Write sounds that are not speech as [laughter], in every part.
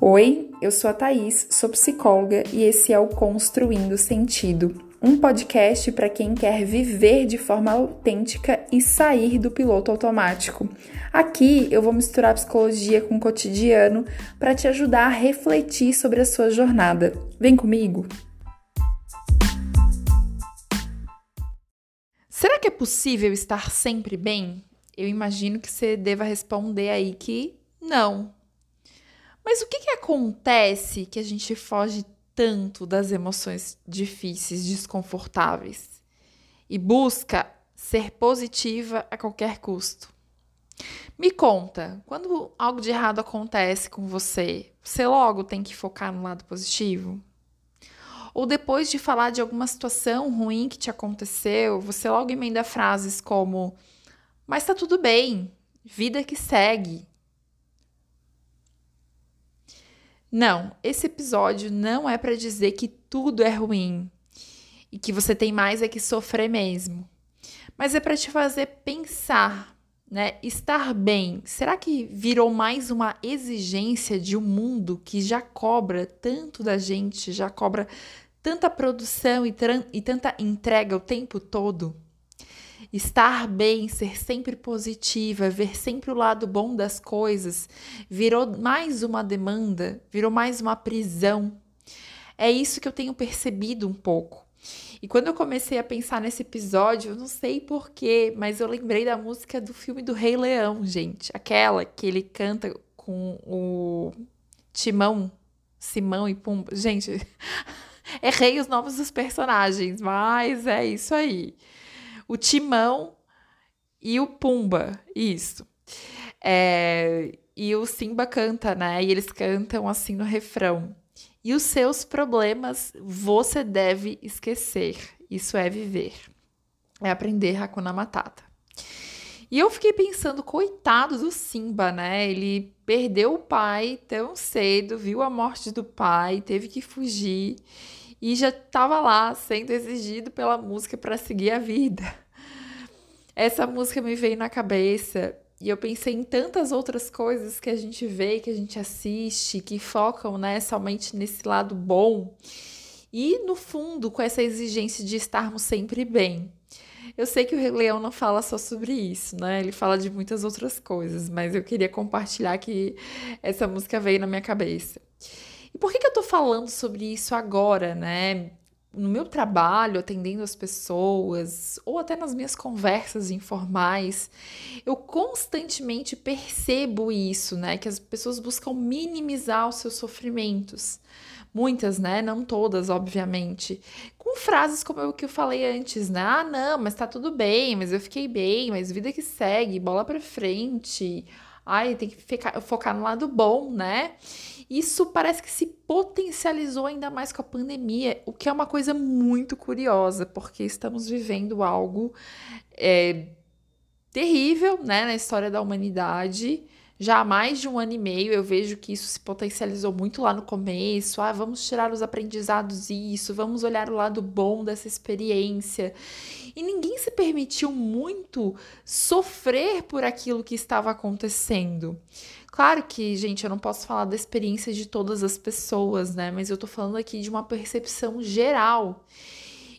Oi, eu sou a Thaís, sou psicóloga e esse é o Construindo Sentido, um podcast para quem quer viver de forma autêntica e sair do piloto automático. Aqui eu vou misturar psicologia com o cotidiano para te ajudar a refletir sobre a sua jornada. Vem comigo! Será que é possível estar sempre bem? Eu imagino que você deva responder aí que não. Mas o que, que acontece que a gente foge tanto das emoções difíceis, desconfortáveis e busca ser positiva a qualquer custo? Me conta, quando algo de errado acontece com você, você logo tem que focar no lado positivo? Ou depois de falar de alguma situação ruim que te aconteceu, você logo emenda frases como: Mas tá tudo bem, vida que segue, Não, esse episódio não é para dizer que tudo é ruim e que você tem mais é que sofrer mesmo. Mas é para te fazer pensar, né? Estar bem. Será que virou mais uma exigência de um mundo que já cobra tanto da gente, já cobra tanta produção e, e tanta entrega o tempo todo? Estar bem, ser sempre positiva, ver sempre o lado bom das coisas, virou mais uma demanda, virou mais uma prisão. É isso que eu tenho percebido um pouco. E quando eu comecei a pensar nesse episódio, eu não sei porquê, mas eu lembrei da música do filme do Rei Leão, gente. Aquela que ele canta com o Timão, Simão e Pumba. Gente, [laughs] errei os nomes dos personagens, mas é isso aí o Timão e o Pumba, isso. É, e o Simba canta, né? E eles cantam assim no refrão. E os seus problemas você deve esquecer. Isso é viver. É aprender Hakuna Matata. E eu fiquei pensando, coitado do Simba, né? Ele perdeu o pai tão cedo, viu a morte do pai, teve que fugir e já estava lá sendo exigido pela música para seguir a vida. Essa música me veio na cabeça e eu pensei em tantas outras coisas que a gente vê, que a gente assiste, que focam né, somente nesse lado bom e, no fundo, com essa exigência de estarmos sempre bem. Eu sei que o Rei Leão não fala só sobre isso, né? Ele fala de muitas outras coisas, mas eu queria compartilhar que essa música veio na minha cabeça. E por que, que eu tô falando sobre isso agora, né? No meu trabalho, atendendo as pessoas, ou até nas minhas conversas informais, eu constantemente percebo isso, né? Que as pessoas buscam minimizar os seus sofrimentos. Muitas, né? Não todas, obviamente. Com frases como o que eu falei antes, né? Ah, não, mas tá tudo bem, mas eu fiquei bem, mas vida que segue, bola pra frente. Ai, tem que ficar, focar no lado bom, né? Isso parece que se potencializou ainda mais com a pandemia, o que é uma coisa muito curiosa, porque estamos vivendo algo é, terrível né, na história da humanidade. Já há mais de um ano e meio eu vejo que isso se potencializou muito lá no começo. Ah, vamos tirar os aprendizados disso, vamos olhar o lado bom dessa experiência. E ninguém se permitiu muito sofrer por aquilo que estava acontecendo. Claro que, gente, eu não posso falar da experiência de todas as pessoas, né? Mas eu tô falando aqui de uma percepção geral.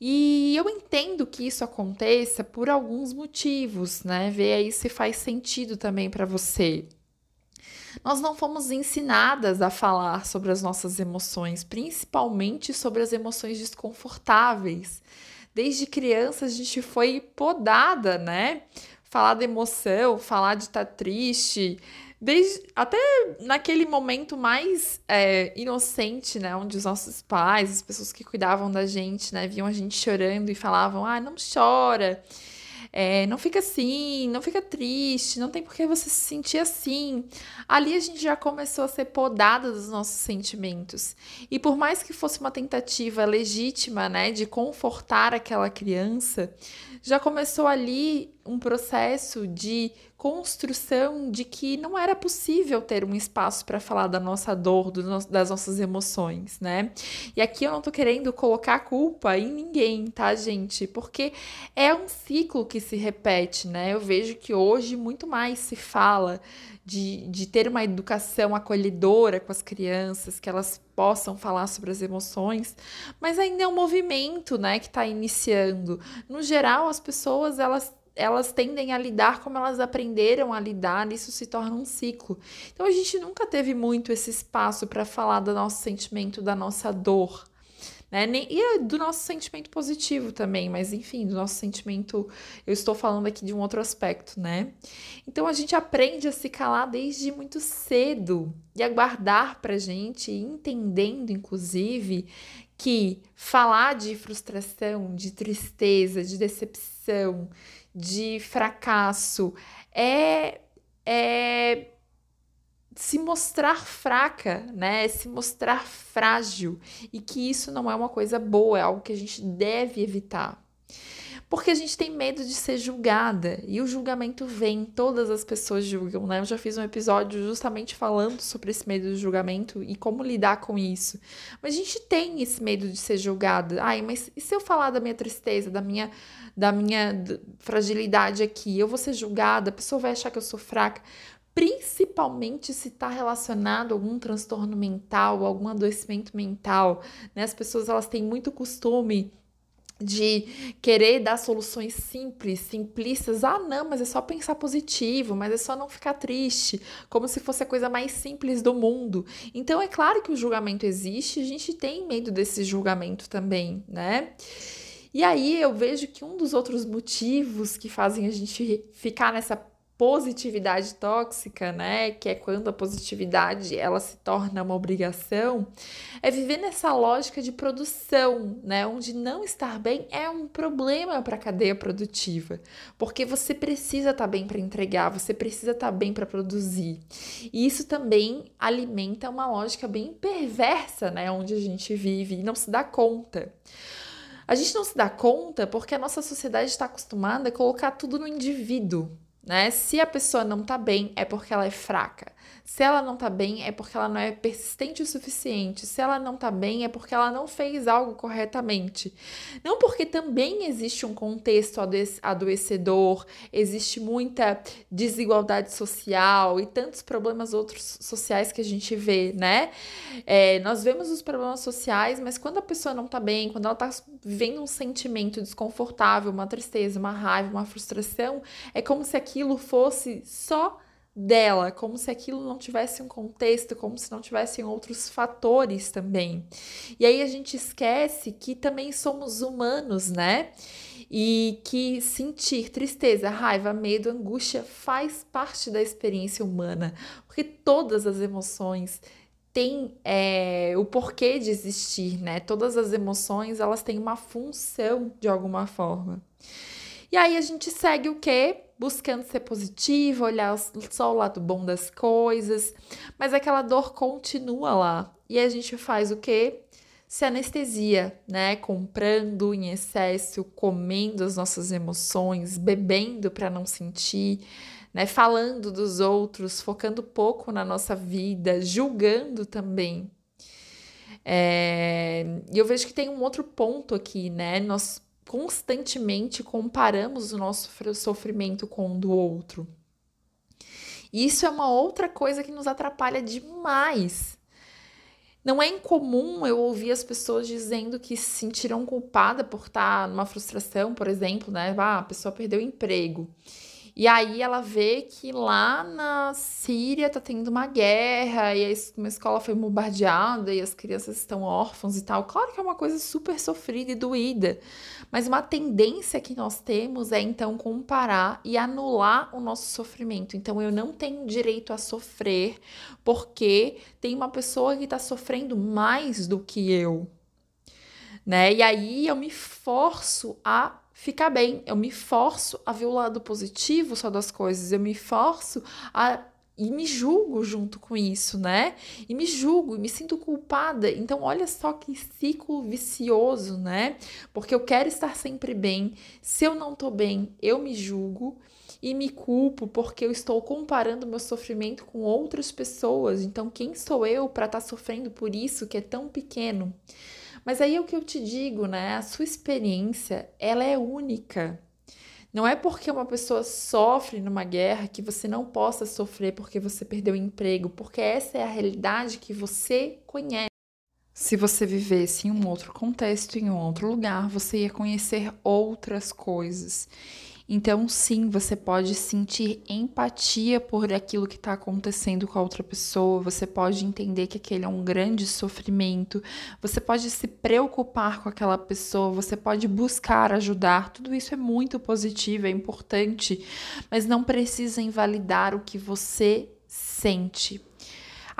E eu entendo que isso aconteça por alguns motivos, né? Ver aí se faz sentido também para você. Nós não fomos ensinadas a falar sobre as nossas emoções, principalmente sobre as emoções desconfortáveis. Desde criança a gente foi podada, né? Falar da emoção, falar de estar tá triste, desde até naquele momento mais é, inocente, né, onde os nossos pais, as pessoas que cuidavam da gente, né, viam a gente chorando e falavam, ah, não chora, é, não fica assim, não fica triste, não tem por que você se sentir assim. Ali a gente já começou a ser podada dos nossos sentimentos. E por mais que fosse uma tentativa legítima, né, de confortar aquela criança, já começou ali um processo de construção de que não era possível ter um espaço para falar da nossa dor, do das nossas emoções, né? E aqui eu não tô querendo colocar culpa em ninguém, tá, gente? Porque é um ciclo que se repete, né? Eu vejo que hoje muito mais se fala de, de ter uma educação acolhedora com as crianças, que elas possam falar sobre as emoções, mas ainda é um movimento, né, que está iniciando. No geral, as pessoas elas elas tendem a lidar como elas aprenderam a lidar, e isso se torna um ciclo. Então a gente nunca teve muito esse espaço para falar do nosso sentimento, da nossa dor. Né? E do nosso sentimento positivo também, mas enfim, do nosso sentimento, eu estou falando aqui de um outro aspecto, né? Então a gente aprende a se calar desde muito cedo e a guardar pra gente, entendendo, inclusive, que falar de frustração, de tristeza, de decepção, de fracasso, é, é se mostrar fraca, né? Se mostrar frágil e que isso não é uma coisa boa, é algo que a gente deve evitar. Porque a gente tem medo de ser julgada e o julgamento vem, todas as pessoas julgam, né? Eu já fiz um episódio justamente falando sobre esse medo de julgamento e como lidar com isso. Mas a gente tem esse medo de ser julgada. Ai, mas e se eu falar da minha tristeza, da minha da minha fragilidade aqui, eu vou ser julgada, a pessoa vai achar que eu sou fraca, principalmente se está relacionado a algum transtorno mental, algum adoecimento mental, né? As pessoas elas têm muito costume de querer dar soluções simples, simplistas. Ah, não, mas é só pensar positivo, mas é só não ficar triste, como se fosse a coisa mais simples do mundo. Então é claro que o julgamento existe, a gente tem medo desse julgamento também, né? E aí eu vejo que um dos outros motivos que fazem a gente ficar nessa positividade tóxica, né, que é quando a positividade ela se torna uma obrigação, é viver nessa lógica de produção, né, onde não estar bem é um problema para a cadeia produtiva, porque você precisa estar tá bem para entregar, você precisa estar tá bem para produzir. E isso também alimenta uma lógica bem perversa, né, onde a gente vive e não se dá conta. A gente não se dá conta porque a nossa sociedade está acostumada a colocar tudo no indivíduo, né? Se a pessoa não tá bem, é porque ela é fraca. Se ela não tá bem, é porque ela não é persistente o suficiente. Se ela não tá bem, é porque ela não fez algo corretamente. Não porque também existe um contexto adoecedor, existe muita desigualdade social e tantos problemas outros sociais que a gente vê, né? É, nós vemos os problemas sociais, mas quando a pessoa não tá bem, quando ela tá vivendo um sentimento desconfortável, uma tristeza, uma raiva, uma frustração, é como se aquilo fosse só dela, como se aquilo não tivesse um contexto, como se não tivessem outros fatores também. E aí a gente esquece que também somos humanos, né? E que sentir tristeza, raiva, medo, angústia faz parte da experiência humana, porque todas as emoções têm é, o porquê de existir, né? Todas as emoções elas têm uma função de alguma forma. E aí a gente segue o quê? Buscando ser positivo, olhar só o lado bom das coisas, mas aquela dor continua lá. E a gente faz o quê? Se anestesia, né? Comprando em excesso, comendo as nossas emoções, bebendo para não sentir, né? Falando dos outros, focando pouco na nossa vida, julgando também. É... E eu vejo que tem um outro ponto aqui, né? Nós constantemente comparamos o nosso sofrimento com o do outro. E isso é uma outra coisa que nos atrapalha demais. Não é incomum eu ouvir as pessoas dizendo que se sentiram culpada por estar numa frustração, por exemplo, né? Ah, a pessoa perdeu o emprego. E aí ela vê que lá na Síria tá tendo uma guerra e uma escola foi bombardeada e as crianças estão órfãos e tal. Claro que é uma coisa super sofrida e doída, mas uma tendência que nós temos é então comparar e anular o nosso sofrimento. Então eu não tenho direito a sofrer porque tem uma pessoa que está sofrendo mais do que eu. Né? E aí eu me forço a ficar bem. Eu me forço a ver o lado positivo só das coisas. Eu me forço a e me julgo junto com isso, né? E me julgo, e me sinto culpada. Então, olha só que ciclo vicioso, né? Porque eu quero estar sempre bem. Se eu não tô bem, eu me julgo. e me culpo porque eu estou comparando meu sofrimento com outras pessoas. Então, quem sou eu para estar tá sofrendo por isso que é tão pequeno? Mas aí é o que eu te digo, né? A sua experiência, ela é única. Não é porque uma pessoa sofre numa guerra que você não possa sofrer porque você perdeu o emprego, porque essa é a realidade que você conhece. Se você vivesse em um outro contexto, em um outro lugar, você ia conhecer outras coisas. Então, sim, você pode sentir empatia por aquilo que está acontecendo com a outra pessoa, você pode entender que aquele é um grande sofrimento, você pode se preocupar com aquela pessoa, você pode buscar ajudar. Tudo isso é muito positivo, é importante, mas não precisa invalidar o que você sente.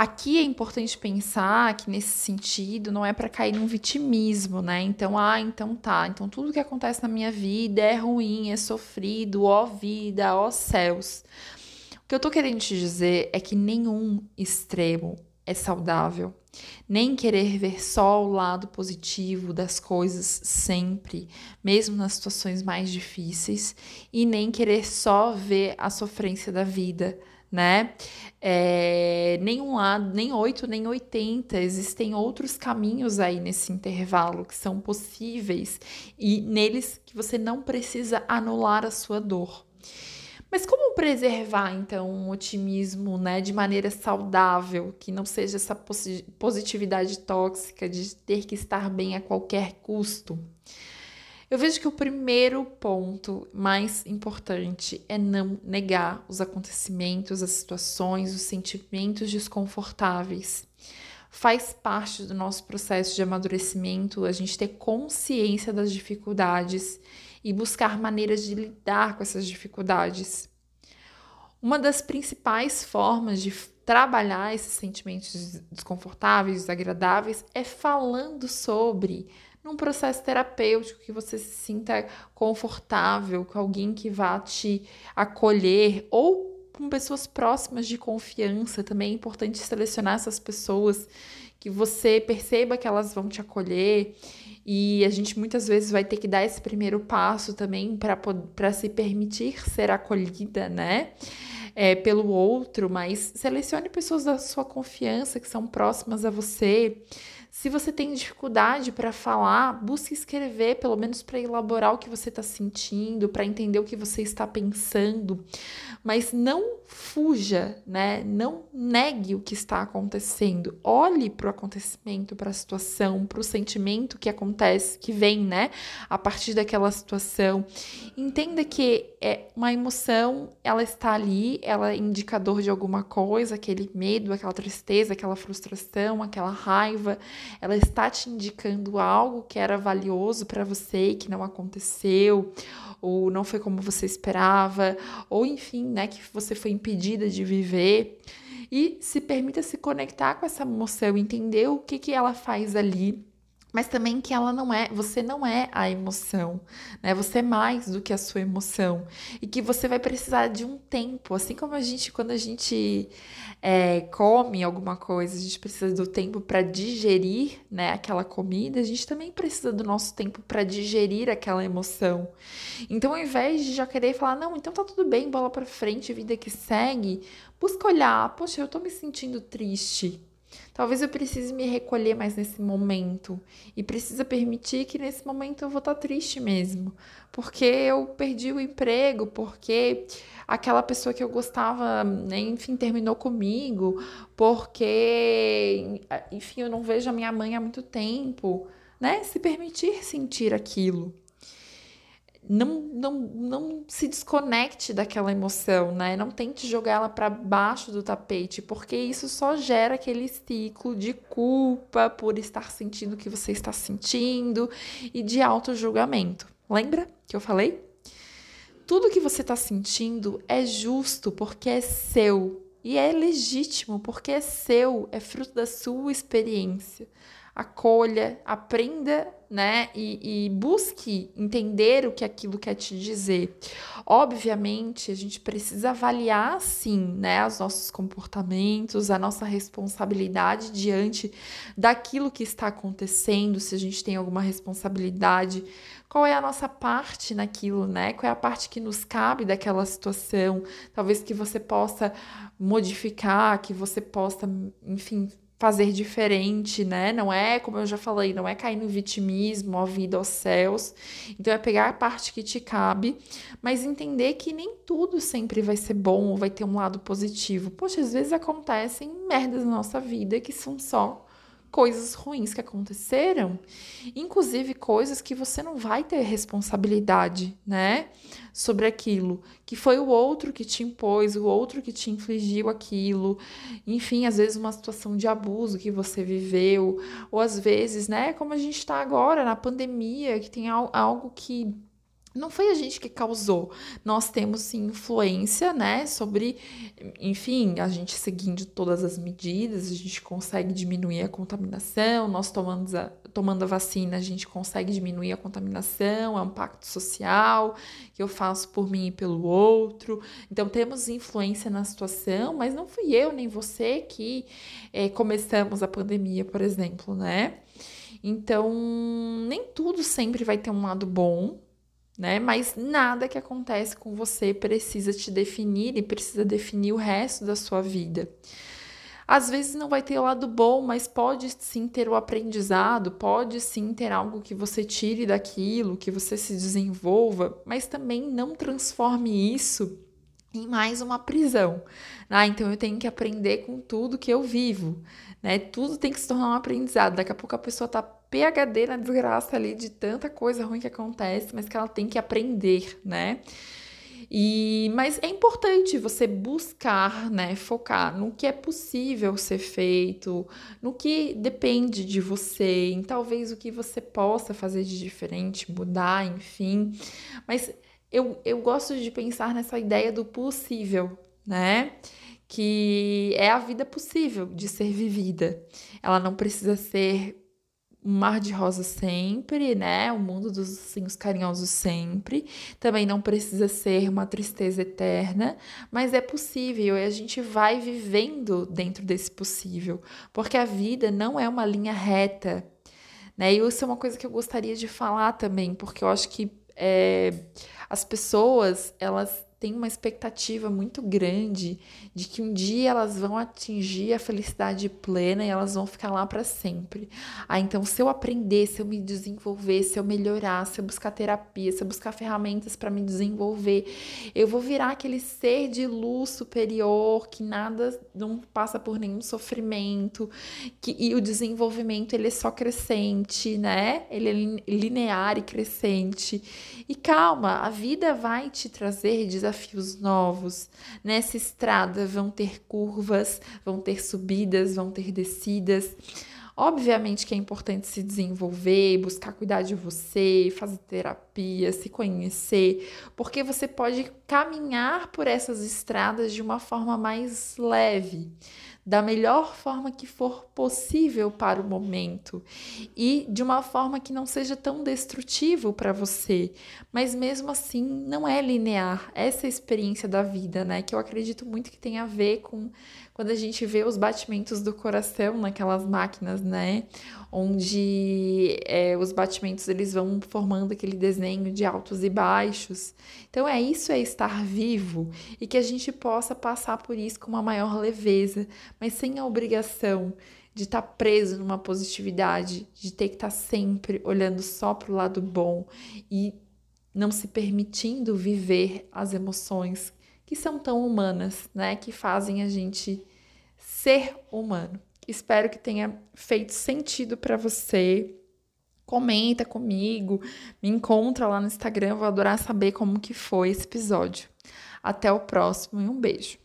Aqui é importante pensar que nesse sentido não é para cair num vitimismo, né? Então, ah, então tá, então tudo que acontece na minha vida é ruim, é sofrido, ó vida, ó céus. O que eu tô querendo te dizer é que nenhum extremo é saudável. Nem querer ver só o lado positivo das coisas sempre, mesmo nas situações mais difíceis, e nem querer só ver a sofrência da vida, né? É, nem um lado, nem 8, nem 80. Existem outros caminhos aí nesse intervalo que são possíveis e neles que você não precisa anular a sua dor. Mas como preservar então um otimismo, né, de maneira saudável, que não seja essa positividade tóxica de ter que estar bem a qualquer custo? Eu vejo que o primeiro ponto mais importante é não negar os acontecimentos, as situações, os sentimentos desconfortáveis. Faz parte do nosso processo de amadurecimento a gente ter consciência das dificuldades e buscar maneiras de lidar com essas dificuldades. Uma das principais formas de trabalhar esses sentimentos desconfortáveis, desagradáveis, é falando sobre num processo terapêutico que você se sinta confortável com alguém que vá te acolher ou com pessoas próximas de confiança. Também é importante selecionar essas pessoas que você perceba que elas vão te acolher. E a gente muitas vezes vai ter que dar esse primeiro passo também para se permitir ser acolhida, né? É, pelo outro, mas selecione pessoas da sua confiança que são próximas a você. Se você tem dificuldade para falar, busque escrever, pelo menos para elaborar o que você está sentindo, para entender o que você está pensando. Mas não fuja, né? Não negue o que está acontecendo. Olhe para o acontecimento, para a situação, para o sentimento que acontece, que vem, né? A partir daquela situação. Entenda que é uma emoção, ela está ali, ela é indicador de alguma coisa, aquele medo, aquela tristeza, aquela frustração, aquela raiva ela está te indicando algo que era valioso para você e que não aconteceu, ou não foi como você esperava, ou enfim, né, que você foi impedida de viver. E se permita se conectar com essa emoção, entender o que, que ela faz ali mas também que ela não é, você não é a emoção, né? Você é mais do que a sua emoção e que você vai precisar de um tempo, assim como a gente quando a gente é, come alguma coisa, a gente precisa do tempo para digerir, né? Aquela comida, a gente também precisa do nosso tempo para digerir aquela emoção. Então, ao invés de já querer falar, não, então tá tudo bem, bola para frente, vida que segue, busca olhar, poxa, eu tô me sentindo triste Talvez eu precise me recolher mais nesse momento. E precisa permitir que nesse momento eu vou estar triste mesmo, porque eu perdi o emprego, porque aquela pessoa que eu gostava, né, enfim, terminou comigo, porque, enfim, eu não vejo a minha mãe há muito tempo, né? Se permitir sentir aquilo não, não, não se desconecte daquela emoção, né? Não tente jogar ela para baixo do tapete, porque isso só gera aquele ciclo de culpa por estar sentindo o que você está sentindo e de auto-julgamento. Lembra que eu falei? Tudo que você está sentindo é justo porque é seu e é legítimo porque é seu, é fruto da sua experiência. Acolha, aprenda, né? E, e, busque entender o que aquilo quer te dizer. Obviamente, a gente precisa avaliar, sim, né? Os nossos comportamentos, a nossa responsabilidade diante daquilo que está acontecendo, se a gente tem alguma responsabilidade, qual é a nossa parte naquilo, né? Qual é a parte que nos cabe daquela situação, talvez que você possa modificar, que você possa, enfim, fazer diferente, né? Não é, como eu já falei, não é cair no vitimismo, a vida aos céus. Então é pegar a parte que te cabe, mas entender que nem tudo sempre vai ser bom ou vai ter um lado positivo. Poxa, às vezes acontecem merdas na nossa vida que são só coisas ruins que aconteceram, inclusive coisas que você não vai ter responsabilidade, né, sobre aquilo, que foi o outro que te impôs, o outro que te infligiu aquilo, enfim, às vezes uma situação de abuso que você viveu, ou às vezes, né, como a gente está agora na pandemia, que tem algo que não foi a gente que causou. Nós temos sim influência, né, sobre, enfim, a gente seguindo todas as medidas, a gente consegue diminuir a contaminação, nós tomando a, tomando a vacina, a gente consegue diminuir a contaminação, é um pacto social que eu faço por mim e pelo outro. Então temos influência na situação, mas não fui eu nem você que é, começamos a pandemia, por exemplo, né? Então, nem tudo sempre vai ter um lado bom, né? Mas nada que acontece com você precisa te definir e precisa definir o resto da sua vida. Às vezes não vai ter o lado bom, mas pode sim ter o aprendizado, pode sim ter algo que você tire daquilo, que você se desenvolva, mas também não transforme isso em mais uma prisão. Ah, então eu tenho que aprender com tudo que eu vivo, né? Tudo tem que se tornar um aprendizado. Daqui a pouco a pessoa tá PhD na desgraça ali de tanta coisa ruim que acontece, mas que ela tem que aprender, né? E, mas é importante você buscar, né, focar no que é possível ser feito, no que depende de você, em talvez o que você possa fazer de diferente, mudar, enfim. Mas eu, eu gosto de pensar nessa ideia do possível, né? Que é a vida possível de ser vivida. Ela não precisa ser um mar de rosa sempre, né? O mundo dos ursinhos carinhosos sempre. Também não precisa ser uma tristeza eterna, mas é possível e a gente vai vivendo dentro desse possível, porque a vida não é uma linha reta, né? E isso é uma coisa que eu gostaria de falar também, porque eu acho que é, as pessoas elas têm uma expectativa muito grande de que um dia elas vão atingir a felicidade plena e elas vão ficar lá para sempre. Ah, então se eu aprender, se eu me desenvolver, se eu melhorar, se eu buscar terapia, se eu buscar ferramentas para me desenvolver, eu vou virar aquele ser de luz superior que nada não passa por nenhum sofrimento, que e o desenvolvimento ele é só crescente, né? Ele é linear e crescente. E calma, a vida vai te trazer desafios desafios novos. Nessa estrada vão ter curvas, vão ter subidas, vão ter descidas. Obviamente que é importante se desenvolver, buscar cuidar de você, fazer terapia, se conhecer, porque você pode caminhar por essas estradas de uma forma mais leve da melhor forma que for possível para o momento e de uma forma que não seja tão destrutivo para você, mas mesmo assim não é linear. Essa é experiência da vida, né? Que eu acredito muito que tem a ver com quando a gente vê os batimentos do coração naquelas máquinas, né? Onde é, os batimentos eles vão formando aquele desenho de altos e baixos. Então é isso é estar vivo e que a gente possa passar por isso com uma maior leveza, mas sem a obrigação de estar preso numa positividade, de ter que estar sempre olhando só para o lado bom e não se permitindo viver as emoções que são tão humanas, né? Que fazem a gente ser humano. Espero que tenha feito sentido para você. Comenta comigo, me encontra lá no Instagram, vou adorar saber como que foi esse episódio. Até o próximo e um beijo.